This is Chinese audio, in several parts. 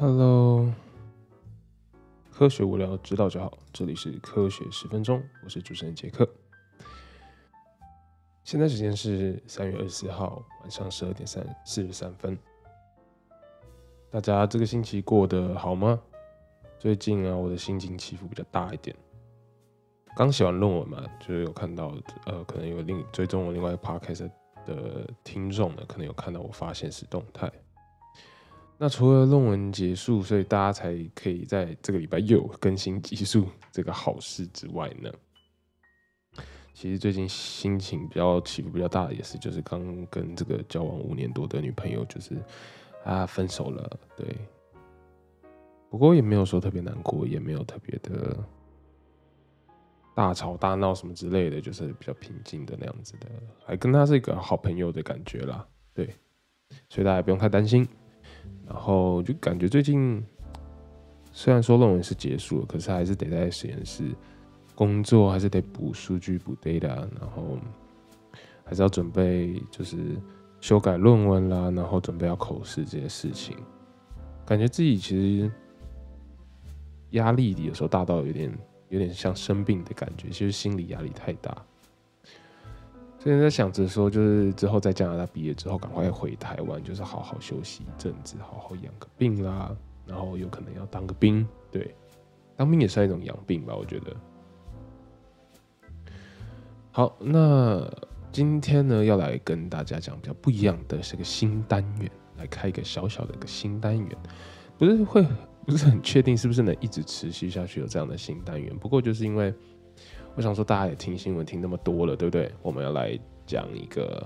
Hello，科学无聊知道就好，这里是科学十分钟，我是主持人杰克。现在时间是三月二十四号晚上十二点三四十三分。大家这个星期过得好吗？最近啊，我的心情起伏比较大一点。刚写完论文嘛，就是有看到，呃，可能有另追踪我另外一个 podcast 的听众呢，可能有看到我发现实动态。那除了论文结束，所以大家才可以在这个礼拜又更新集数这个好事之外呢，其实最近心情比较起伏比较大的也是，就是刚跟这个交往五年多的女朋友，就是啊分手了，对。不过也没有说特别难过，也没有特别的大吵大闹什么之类的，就是比较平静的那样子的，还跟他是一个好朋友的感觉啦，对。所以大家不用太担心。然后就感觉最近虽然说论文是结束了，可是还是得在实验室工作，还是得补数据、补 data，然后还是要准备就是修改论文啦，然后准备要口试这些事情，感觉自己其实压力有时候大到有点有点像生病的感觉，其实心理压力太大。所以在想着说，就是之后在加拿大毕业之后，赶快回台湾，就是好好休息一阵子，好好养个病啦。然后有可能要当个兵，对，当兵也算一种养病吧，我觉得。好，那今天呢，要来跟大家讲比较不一样的是个新单元，来开一个小小的一个新单元，不是会不是很确定是不是能一直持续下去有这样的新单元，不过就是因为。我想说，大家也听新闻听那么多了，对不对？我们要来讲一个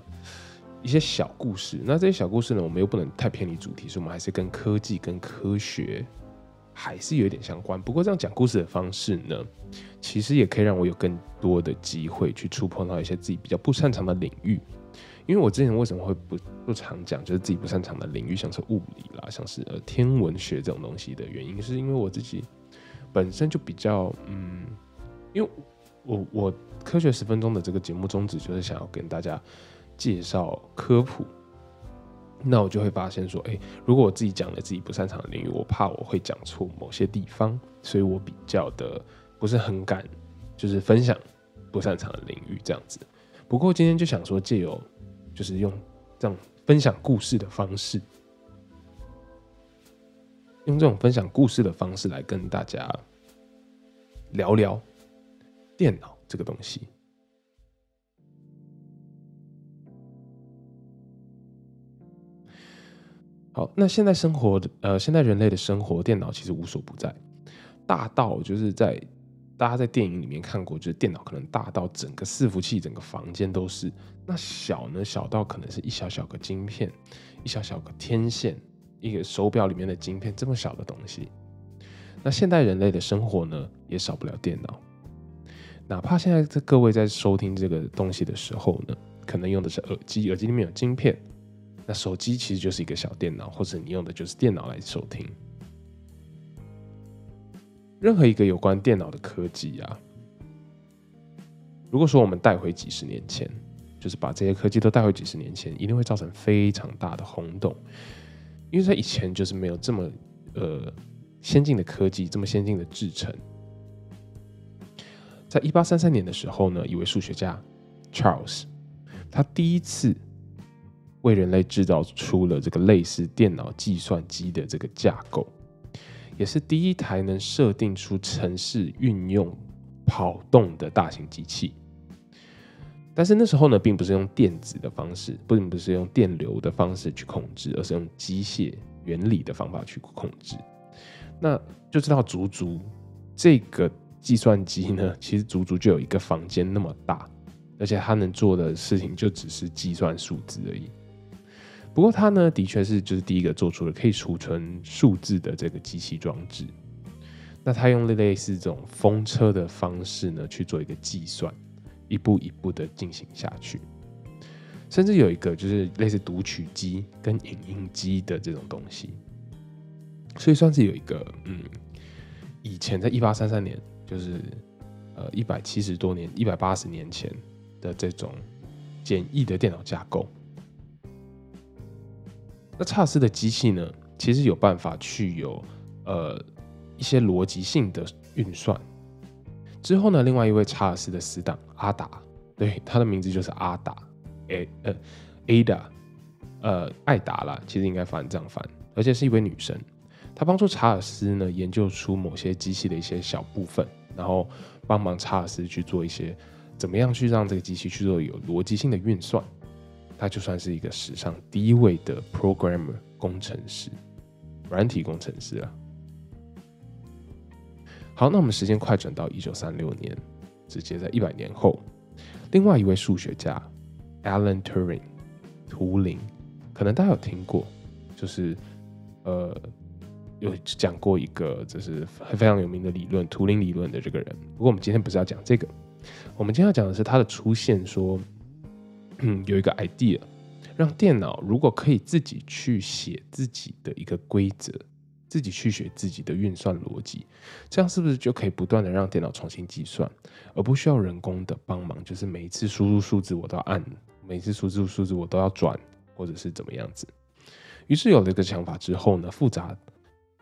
一些小故事。那这些小故事呢，我们又不能太偏离主题，所以我们还是跟科技、跟科学还是有一点相关。不过这样讲故事的方式呢，其实也可以让我有更多的机会去触碰到一些自己比较不擅长的领域。因为我之前为什么会不不常讲，就是自己不擅长的领域，像是物理啦，像是天文学这种东西的原因，是因为我自己本身就比较嗯，因为。我我科学十分钟的这个节目宗旨就是想要跟大家介绍科普，那我就会发现说，哎，如果我自己讲了自己不擅长的领域，我怕我会讲错某些地方，所以我比较的不是很敢，就是分享不擅长的领域这样子。不过今天就想说，借由就是用这样分享故事的方式，用这种分享故事的方式来跟大家聊聊。电脑这个东西，好，那现在生活的呃，现在人类的生活，电脑其实无所不在，大到就是在大家在电影里面看过，就是电脑可能大到整个伺服器、整个房间都是；那小呢，小到可能是一小小个晶片、一小小个天线、一个手表里面的晶片这么小的东西。那现代人类的生活呢，也少不了电脑。哪怕现在这各位在收听这个东西的时候呢，可能用的是耳机，耳机里面有晶片。那手机其实就是一个小电脑，或者你用的就是电脑来收听。任何一个有关电脑的科技啊，如果说我们带回几十年前，就是把这些科技都带回几十年前，一定会造成非常大的轰动，因为在以前就是没有这么呃先进的科技，这么先进的制程。在一八三三年的时候呢，一位数学家 Charles，他第一次为人类制造出了这个类似电脑计算机的这个架构，也是第一台能设定出程式运用跑动的大型机器。但是那时候呢，并不是用电子的方式，并不是用电流的方式去控制，而是用机械原理的方法去控制。那就知道足足这个。计算机呢，其实足足就有一个房间那么大，而且它能做的事情就只是计算数字而已。不过它呢，的确是就是第一个做出了可以储存数字的这个机器装置。那它用类似这种风车的方式呢去做一个计算，一步一步的进行下去。甚至有一个就是类似读取机跟影印机的这种东西，所以算是有一个嗯，以前在一八三三年。就是呃一百七十多年、一百八十年前的这种简易的电脑架构。那查尔斯的机器呢，其实有办法去有呃一些逻辑性的运算。之后呢，另外一位查尔斯的死党阿达，对他的名字就是阿达，诶呃，Ada，呃，艾达啦，其实应该翻这样翻，而且是一位女生。她帮助查尔斯呢研究出某些机器的一些小部分，然后帮忙查尔斯去做一些怎么样去让这个机器去做有逻辑性的运算。他就算是一个史上第一位的 programmer 工程师，软体工程师了。好，那我们时间快转到一九三六年，直接在一百年后，另外一位数学家 Alan Turing 图灵，可能大家有听过，就是呃有讲过一个就是非常有名的理论图灵理论的这个人。不过我们今天不是要讲这个，我们今天要讲的是他的出现，说。嗯，有一个 idea，让电脑如果可以自己去写自己的一个规则，自己去写自己的运算逻辑，这样是不是就可以不断的让电脑重新计算，而不需要人工的帮忙？就是每一次输入数字我都要按，每次输入数字我都要转，或者是怎么样子？于是有了一个想法之后呢，复杂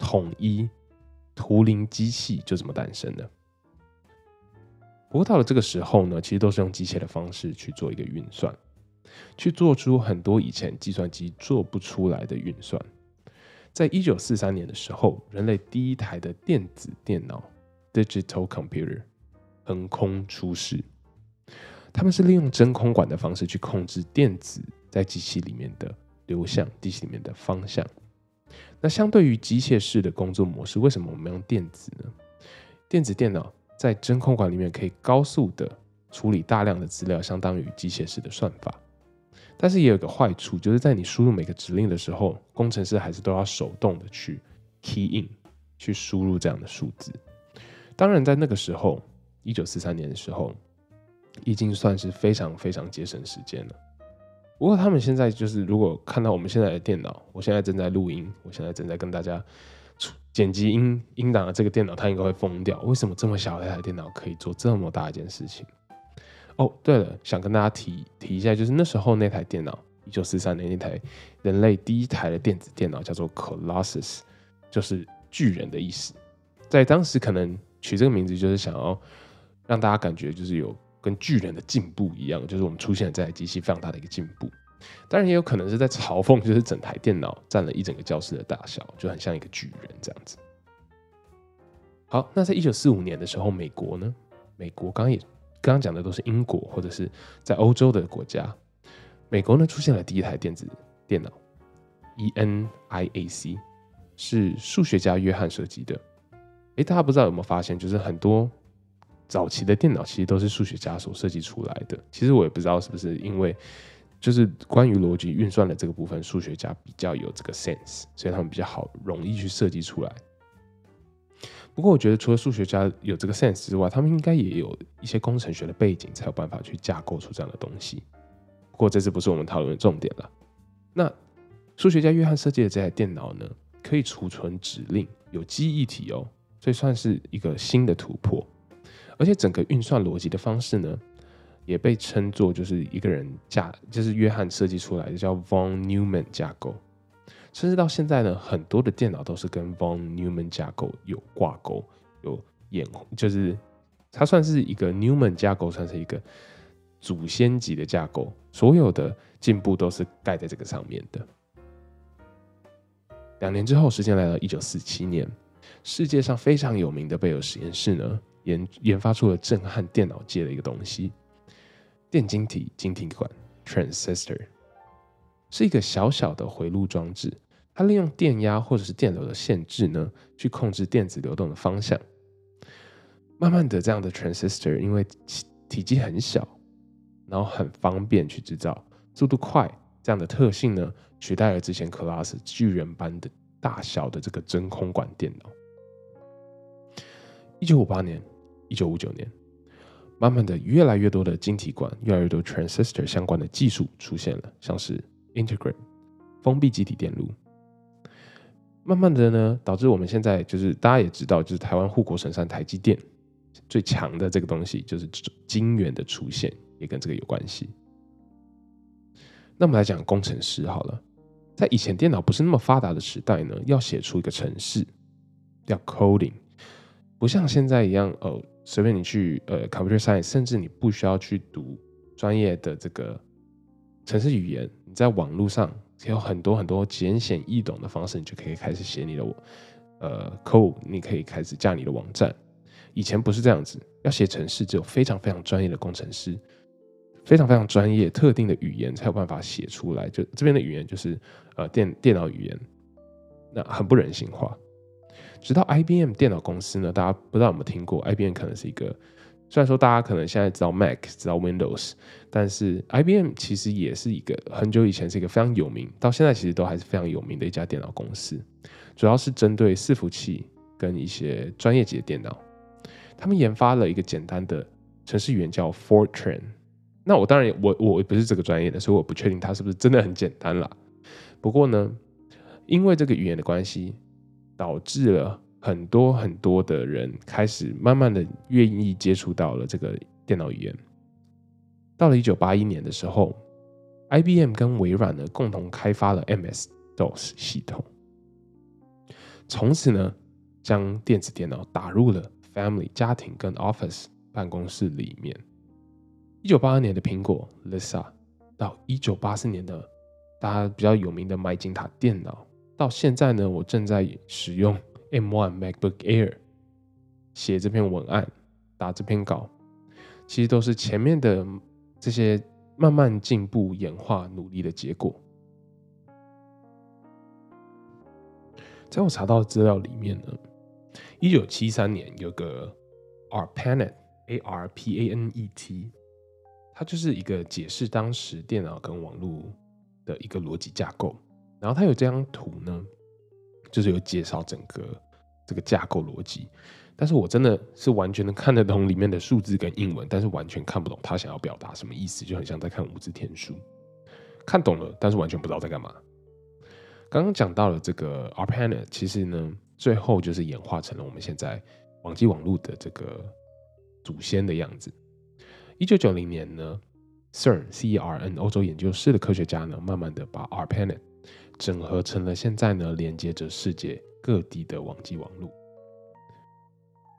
统一图灵机器就这么诞生的。不过到了这个时候呢，其实都是用机械的方式去做一个运算。去做出很多以前计算机做不出来的运算。在一九四三年的时候，人类第一台的电子电脑 （digital computer） 横空出世。他们是利用真空管的方式去控制电子在机器里面的流向，机器里面的方向。那相对于机械式的工作模式，为什么我们用电子呢？电子电脑在真空管里面可以高速的处理大量的资料，相当于机械式的算法。但是也有个坏处，就是在你输入每个指令的时候，工程师还是都要手动的去 key in，去输入这样的数字。当然，在那个时候，一九四三年的时候，已经算是非常非常节省时间了。不过，他们现在就是，如果看到我们现在的电脑，我现在正在录音，我现在正在跟大家剪辑音音档的这个电脑，它应该会疯掉。为什么这么小的一台电脑可以做这么大一件事情？哦，对了，想跟大家提提一下，就是那时候那台电脑，一九四三年那台人类第一台的电子电脑叫做 Colossus，就是巨人的意思。在当时可能取这个名字，就是想要让大家感觉就是有跟巨人的进步一样，就是我们出现了这台机器非常大的一个进步。当然也有可能是在嘲讽，就是整台电脑占了一整个教室的大小，就很像一个巨人这样子。好，那在一九四五年的时候，美国呢？美国刚刚也。刚刚讲的都是英国或者是在欧洲的国家，美国呢出现了第一台电子电脑，ENIAC，是数学家约翰设计的。诶，大家不知道有没有发现，就是很多早期的电脑其实都是数学家所设计出来的。其实我也不知道是不是因为，就是关于逻辑运算的这个部分，数学家比较有这个 sense，所以他们比较好容易去设计出来。不过，我觉得除了数学家有这个 sense 之外，他们应该也有一些工程学的背景，才有办法去架构出这样的东西。不过，这次不是我们讨论的重点了。那数学家约翰设计的这台电脑呢，可以储存指令，有记忆体哦，所以算是一个新的突破。而且，整个运算逻辑的方式呢，也被称作就是一个人架，就是约翰设计出来的，叫 von Neumann 架构。甚至到现在呢，很多的电脑都是跟 von Neumann 架构有挂钩，有演，就是它算是一个 Neumann 架构，算是一个祖先级的架构，所有的进步都是盖在这个上面的。两年之后，时间来到一九四七年，世界上非常有名的贝尔实验室呢，研研发出了震撼电脑界的一个东西——电晶体晶体管 （transistor）。是一个小小的回路装置，它利用电压或者是电流的限制呢，去控制电子流动的方向。慢慢的，这样的 transistor 因为体积很小，然后很方便去制造，速度快，这样的特性呢，取代了之前 Class 巨人般的大小的这个真空管电脑。一九五八年，一九五九年，慢慢的，越来越多的晶体管，越来越多 transistor 相关的技术出现了，像是。Integrate 封闭集体电路，慢慢的呢，导致我们现在就是大家也知道，就是台湾护国神山台积电最强的这个东西，就是晶圆的出现，也跟这个有关系。那我们来讲工程师好了，在以前电脑不是那么发达的时代呢，要写出一个程式，要 coding，不像现在一样，呃，随便你去呃 computer science，甚至你不需要去读专业的这个程式语言，你在网络上有很多很多简显易懂的方式，你就可以开始写你的呃 code，你可以开始架你的网站。以前不是这样子，要写程式只有非常非常专业的工程师。非常非常专业、特定的语言才有办法写出来。就这边的语言就是呃电电脑语言，那很不人性化。直到 IBM 电脑公司呢，大家不知道有没有听过？IBM 可能是一个，虽然说大家可能现在知道 Mac、知道 Windows，但是 IBM 其实也是一个很久以前是一个非常有名，到现在其实都还是非常有名的一家电脑公司。主要是针对伺服器跟一些专业级的电脑，他们研发了一个简单的程式语言叫 Fortran。那我当然我我不是这个专业的，所以我不确定它是不是真的很简单啦。不过呢，因为这个语言的关系，导致了很多很多的人开始慢慢的愿意接触到了这个电脑语言。到了一九八一年的时候，IBM 跟微软呢共同开发了 MS DOS 系统，从此呢将电子电脑打入了 Family 家庭跟 Office 办公室里面。一九八二年的苹果 Lisa，到一九八四年的大家比较有名的麦金塔电脑，到现在呢，我正在使用 M1 MacBook Air 写这篇文案、打这篇稿，其实都是前面的这些慢慢进步、演化、努力的结果。在我查到的资料里面呢，一九七三年有个 ARPANET A R P A N E T。它就是一个解释当时电脑跟网络的一个逻辑架构，然后它有这张图呢，就是有介绍整个这个架构逻辑。但是我真的是完全能看得懂里面的数字跟英文，但是完全看不懂他想要表达什么意思，就很像在看无字天书。看懂了，但是完全不知道在干嘛。刚刚讲到了这个 ARPANET，其实呢，最后就是演化成了我们现在网际网络的这个祖先的样子。一九九零年呢，CERN 欧洲研究室的科学家呢，慢慢的把 ARPANET 整合成了现在呢连接着世界各地的网际网络。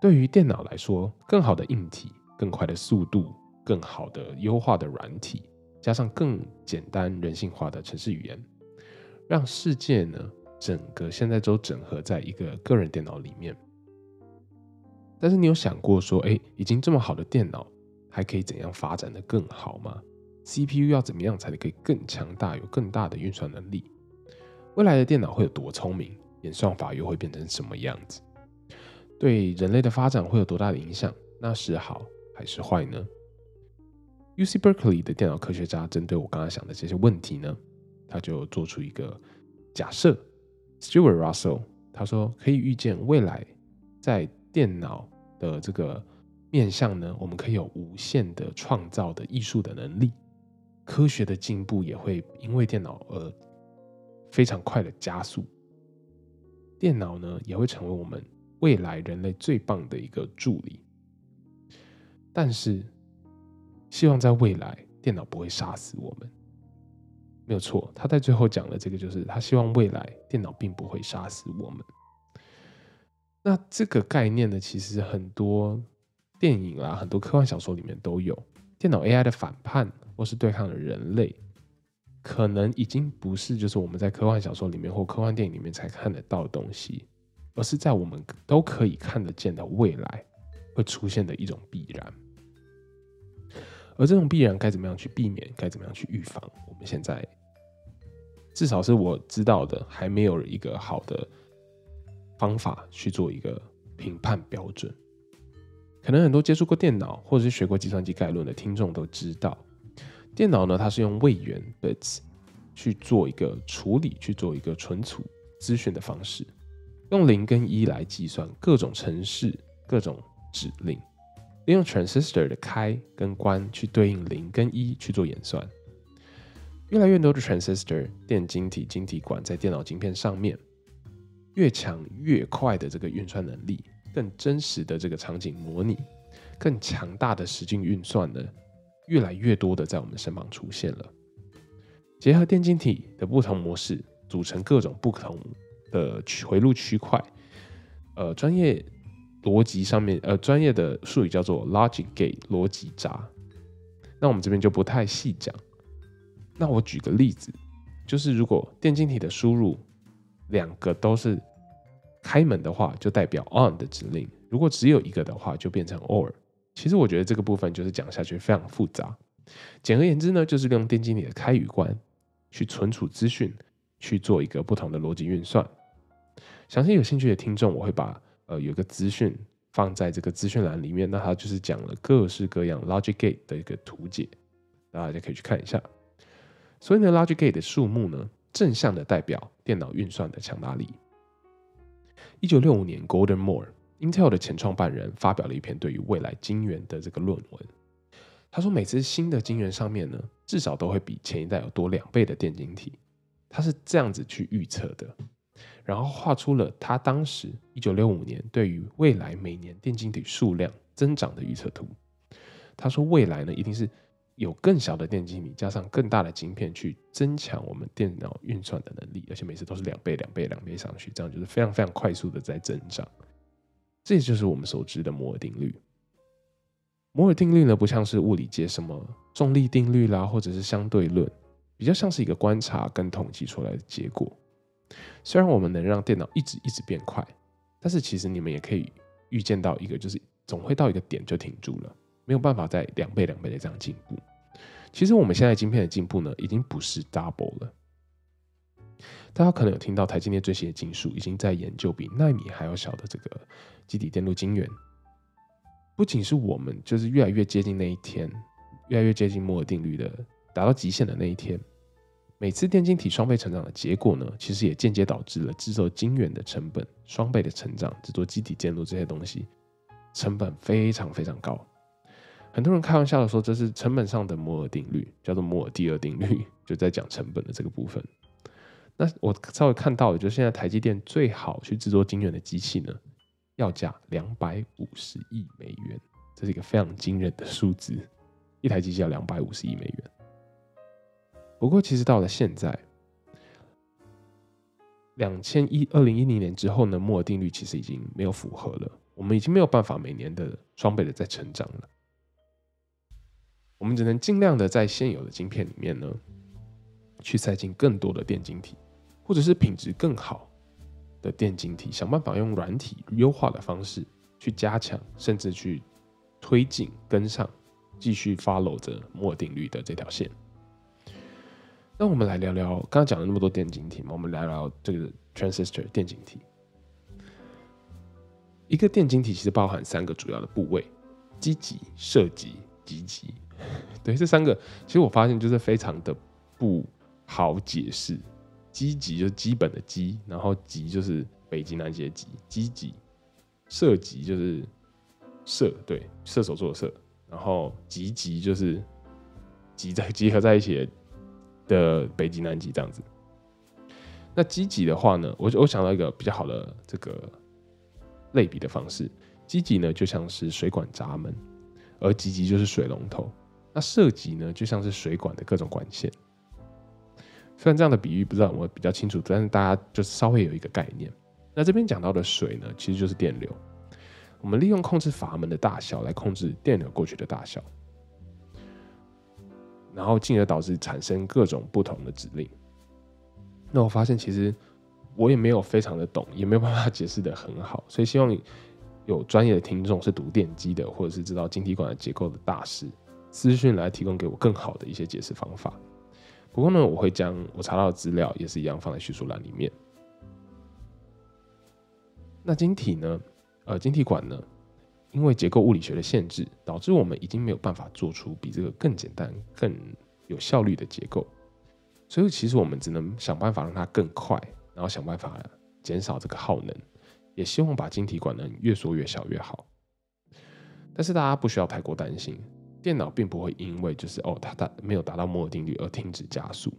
对于电脑来说，更好的硬体、更快的速度、更好的优化的软体，加上更简单人性化的城市语言，让世界呢整个现在都整合在一个个人电脑里面。但是你有想过说，哎，已经这么好的电脑？还可以怎样发展的更好吗？CPU 要怎么样才可以更强大，有更大的运算能力？未来的电脑会有多聪明？演算法又会变成什么样子？对人类的发展会有多大的影响？那是好还是坏呢？UC Berkeley 的电脑科学家针对我刚刚想的这些问题呢，他就做出一个假设。Stewart Russell 他说，可以预见未来在电脑的这个。面向呢，我们可以有无限的创造的艺术的能力，科学的进步也会因为电脑而非常快的加速。电脑呢，也会成为我们未来人类最棒的一个助理。但是，希望在未来，电脑不会杀死我们。没有错，他在最后讲的这个，就是他希望未来电脑并不会杀死我们。那这个概念呢，其实很多。电影啦，很多科幻小说里面都有电脑 AI 的反叛，或是对抗了人类，可能已经不是就是我们在科幻小说里面或科幻电影里面才看得到的东西，而是在我们都可以看得见的未来会出现的一种必然。而这种必然该怎么样去避免，该怎么样去预防？我们现在至少是我知道的，还没有一个好的方法去做一个评判标准。可能很多接触过电脑或者是学过计算机概论的听众都知道，电脑呢，它是用位元 bits 去做一个处理，去做一个存储资讯的方式，用零跟一来计算各种程式、各种指令，利用 transistor 的开跟关去对应零跟一去做演算。越来越多的 transistor 电晶体、晶体管在电脑晶片上面，越强越快的这个运算能力。更真实的这个场景模拟，更强大的实境运算呢，越来越多的在我们身旁出现了。结合电晶体的不同模式，组成各种不同的回路区块。呃，专业逻辑上面，呃，专业的术语叫做 logic gate 逻辑闸。那我们这边就不太细讲。那我举个例子，就是如果电晶体的输入两个都是开门的话，就代表 on 的指令；如果只有一个的话，就变成 or。其实我觉得这个部分就是讲下去非常复杂。简而言之呢，就是利用电晶体的开与关去存储资讯，去做一个不同的逻辑运算。详细有兴趣的听众，我会把呃有个资讯放在这个资讯栏里面，那它就是讲了各式各样 logic gate 的一个图解，大家可以去看一下。所以呢，logic gate 的数目呢，正向的代表电脑运算的强大力。一九六五年 Golden More Intel 的前创办人，发表了一篇对于未来晶圆的这个论文。他说，每次新的晶圆上面呢，至少都会比前一代有多两倍的电晶体。他是这样子去预测的，然后画出了他当时一九六五年对于未来每年电晶体数量增长的预测图。他说，未来呢，一定是有更小的电晶体加上更大的晶片去增强我们电脑运算的能力，而且每次都是两倍、两倍、两倍上去，这样就是非常非常快速的在增长。这就是我们所知的摩尔定律。摩尔定律呢，不像是物理界什么重力定律啦，或者是相对论，比较像是一个观察跟统计出来的结果。虽然我们能让电脑一直一直变快，但是其实你们也可以预见到一个，就是总会到一个点就停住了，没有办法再两倍两倍的这样进步。其实我们现在晶片的进步呢，已经不是 double 了。大家可能有听到台积电最新的技术，已经在研究比纳米还要小的这个基底电路晶圆。不仅是我们，就是越来越接近那一天，越来越接近摩尔定律的达到极限的那一天。每次电晶体双倍成长的结果呢，其实也间接导致了制作晶圆的成本双倍的成长，制作基体电路这些东西成本非常非常高。很多人开玩笑的说，这是成本上的摩尔定律，叫做摩尔第二定律，就在讲成本的这个部分。那我稍微看到的，就是现在台积电最好去制作晶圆的机器呢。要价两百五十亿美元，这是一个非常惊人的数字。一台机器要两百五十亿美元。不过，其实到了现在，两千一二零一零年之后呢，摩尔定律其实已经没有符合了。我们已经没有办法每年的双倍的在成长了。我们只能尽量的在现有的晶片里面呢，去塞进更多的电晶体，或者是品质更好。的电晶体，想办法用软体优化的方式去加强，甚至去推进、跟上，继续 follow 着摩尔定律的这条线。那我们来聊聊，刚刚讲了那么多电晶体嘛，我们聊聊这个 transistor 电晶体。一个电晶体其实包含三个主要的部位：基极、摄极、极极。对，这三个其实我发现就是非常的不好解释。基极就是基本的基，然后极就是北极南极的极，基极；射极就是射，对，射手座的射，然后极极就是集在集合在一起的北极南极这样子。那基极的话呢，我我想到一个比较好的这个类比的方式，基极呢就像是水管闸门，而极极就是水龙头。那射极呢就像是水管的各种管线。虽然这样的比喻不知道我比较清楚，但是大家就稍微有一个概念。那这边讲到的水呢，其实就是电流。我们利用控制阀门的大小来控制电流过去的大小，然后进而导致产生各种不同的指令。那我发现其实我也没有非常的懂，也没有办法解释的很好，所以希望有专业的听众是读电机的，或者是知道晶体管的结构的大师，资讯来提供给我更好的一些解释方法。不过呢，我会将我查到的资料也是一样放在叙述栏里面。那晶体呢？呃，晶体管呢？因为结构物理学的限制，导致我们已经没有办法做出比这个更简单、更有效率的结构。所以其实我们只能想办法让它更快，然后想办法减少这个耗能，也希望把晶体管能越缩越小越好。但是大家不需要太过担心。电脑并不会因为就是哦，它达没有达到摩尔定律而停止加速，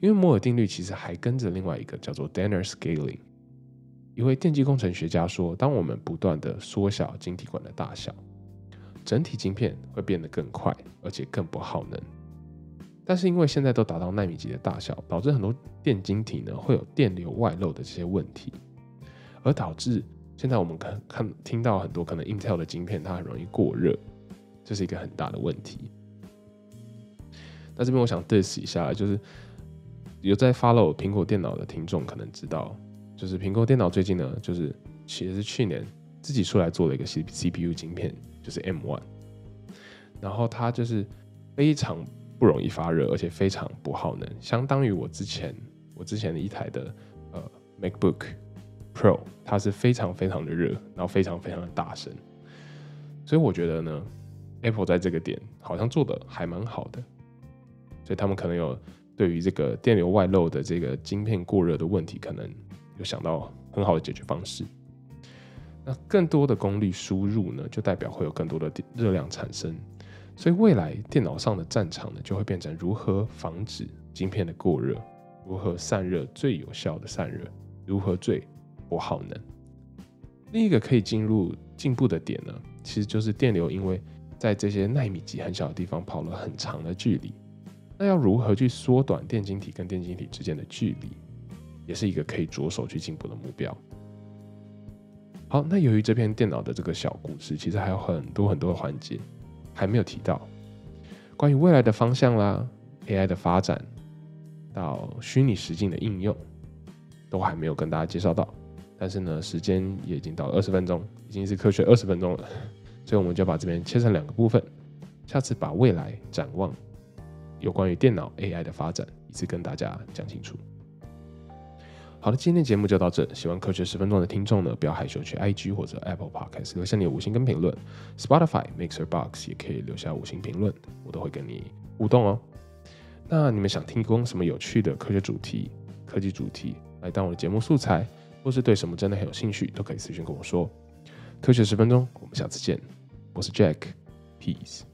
因为摩尔定律其实还跟着另外一个叫做 Danner scaling。一位电机工程学家说，当我们不断的缩小晶体管的大小，整体晶片会变得更快，而且更不耗能。但是因为现在都达到纳米级的大小，导致很多电晶体呢会有电流外漏的这些问题，而导致现在我们看看听到很多可能 Intel 的晶片它很容易过热，这是一个很大的问题。那这边我想 diss 一下，就是有在 follow 苹果电脑的听众可能知道，就是苹果电脑最近呢，就是其实是去年自己出来做了一个 C CPU 晶片，就是 M1，然后它就是非常不容易发热，而且非常不耗能，相当于我之前我之前的一台的呃 MacBook Pro，它是非常非常的热，然后非常非常的大声，所以我觉得呢，Apple 在这个点好像做的还蛮好的。所以他们可能有对于这个电流外漏的这个晶片过热的问题，可能有想到很好的解决方式。那更多的功率输入呢，就代表会有更多的热量产生。所以未来电脑上的战场呢，就会变成如何防止晶片的过热，如何散热最有效的散热，如何最不耗能。另一个可以进入进步的点呢，其实就是电流，因为在这些纳米级很小的地方跑了很长的距离。那要如何去缩短电晶体跟电晶体之间的距离，也是一个可以着手去进步的目标。好，那由于这篇电脑的这个小故事，其实还有很多很多的环节还没有提到，关于未来的方向啦，AI 的发展到虚拟实境的应用，都还没有跟大家介绍到。但是呢，时间也已经到了二十分钟，已经是科学二十分钟了，所以我们就把这边切成两个部分，下次把未来展望。有关于电脑 AI 的发展，一次跟大家讲清楚。好的，今天的节目就到这。喜欢科学十分钟的听众呢，不要害羞，去 IG 或者 Apple Podcast 留下你的五星跟评论。Spotify Mixer Box 也可以留下五星评论，我都会跟你互动哦。那你们想听供什么有趣的科学主题、科技主题来当我的节目素材，或是对什么真的很有兴趣，都可以私信跟我说。科学十分钟，我们下次见。我是 Jack，Peace。